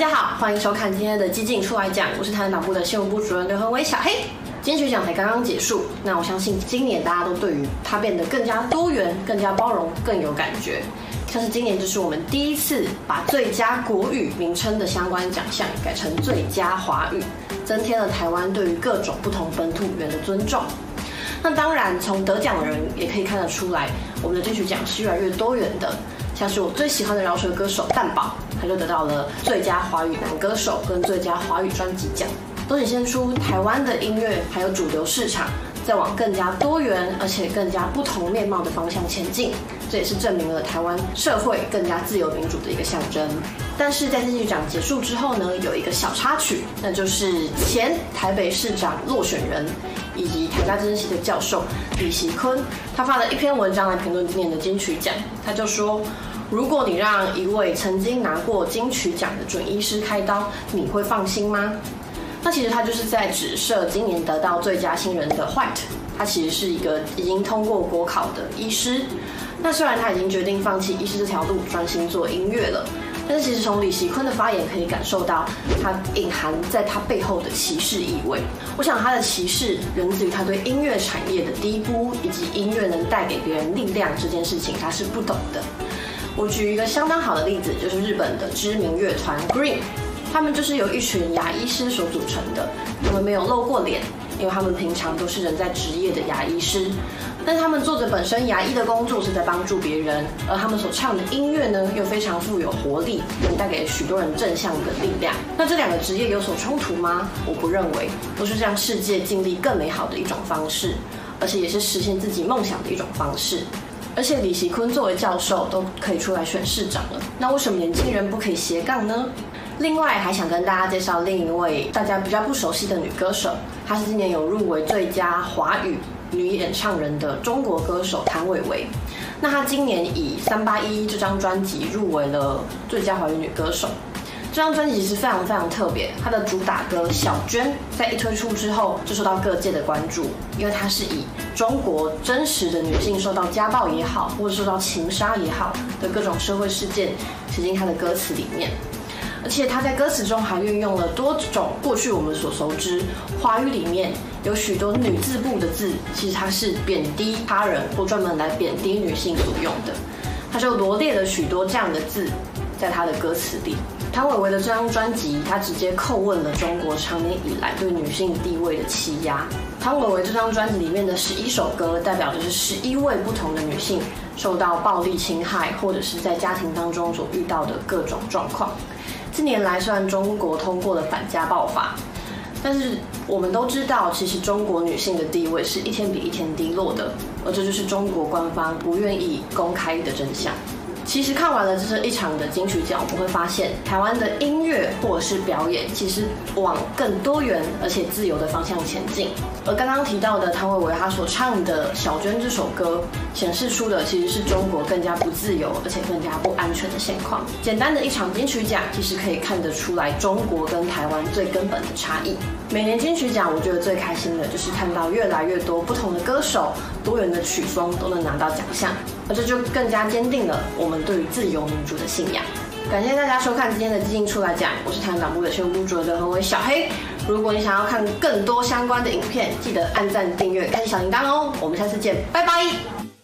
大家好，欢迎收看今天的激进出来讲，我是台湾党部的新闻部主任刘恒伟小黑。金曲奖才刚刚结束，那我相信今年大家都对于它变得更加多元、更加包容更有感觉。像是今年就是我们第一次把最佳国语名称的相关奖项改成最佳华语，增添了台湾对于各种不同本土语言的尊重。那当然，从得奖人也可以看得出来，我们的金曲奖是越来越多元的。像是我最喜欢的饶舌歌手蛋堡，他就得到了最佳华语男歌手跟最佳华语专辑奖，都显现出台湾的音乐还有主流市场在往更加多元而且更加不同面貌的方向前进。这也是证明了台湾社会更加自由民主的一个象征。但是在金曲奖结束之后呢，有一个小插曲，那就是前台北市长落选人以及台大政治系的教授李锡坤，他发了一篇文章来评论今年的金曲奖，他就说。如果你让一位曾经拿过金曲奖的准医师开刀，你会放心吗？那其实他就是在指涉今年得到最佳新人的 White，他其实是一个已经通过国考的医师。那虽然他已经决定放弃医师这条路，专心做音乐了，但是其实从李锡坤的发言可以感受到，他隐含在他背后的歧视意味。我想他的歧视源自于他对音乐产业的低估，以及音乐能带给别人力量这件事情他是不懂的。我举一个相当好的例子，就是日本的知名乐团 Green，他们就是由一群牙医师所组成的。他们没有露过脸，因为他们平常都是人在职业的牙医师。但他们做着本身牙医的工作，是在帮助别人，而他们所唱的音乐呢，又非常富有活力，能带给许多人正向的力量。那这两个职业有所冲突吗？我不认为，都是让世界经历更美好的一种方式，而且也是实现自己梦想的一种方式。而且李锡坤作为教授都可以出来选市长了，那为什么年轻人不可以斜杠呢？另外还想跟大家介绍另一位大家比较不熟悉的女歌手，她是今年有入围最佳华语女演唱人的中国歌手谭维维。那她今年以《三八一》这张专辑入围了最佳华语女歌手。这张专辑其实非常非常特别，它的主打歌《小娟》在一推出之后就受到各界的关注，因为它是以中国真实的女性受到家暴也好，或者受到情杀也好的各种社会事件写进它的歌词里面，而且它在歌词中还运用了多种过去我们所熟知华语里面有许多女字部的字，其实它是贬低他人或专门来贬低女性所用的，它就罗列了许多这样的字在他的歌词里。谭维维的这张专辑，他直接叩问了中国长年以来对女性地位的欺压。谭维维这张专辑里面的十一首歌，代表的是十一位不同的女性受到暴力侵害，或者是在家庭当中所遇到的各种状况。近年来，虽然中国通过了反家暴法，但是我们都知道，其实中国女性的地位是一天比一天低落的，而这就是中国官方不愿意公开的真相。其实看完了这是一场的金曲奖，我们会发现台湾的音乐或者是表演，其实往更多元而且自由的方向前进。而刚刚提到的汤唯维他所唱的《小娟》这首歌，显示出的其实是中国更加不自由而且更加不安全的现况。简单的一场金曲奖，其实可以看得出来中国跟台湾最根本的差异。每年金曲奖，我觉得最开心的就是看到越来越多不同的歌手、多元的曲风都能拿到奖项，而这就更加坚定了我们对于自由民主的信仰。感谢大家收看今天的基进出来讲，我是台湾党部的新闻部主任何为小黑。如果你想要看更多相关的影片，记得按赞、订阅、开启小铃铛哦。我们下次见，拜拜。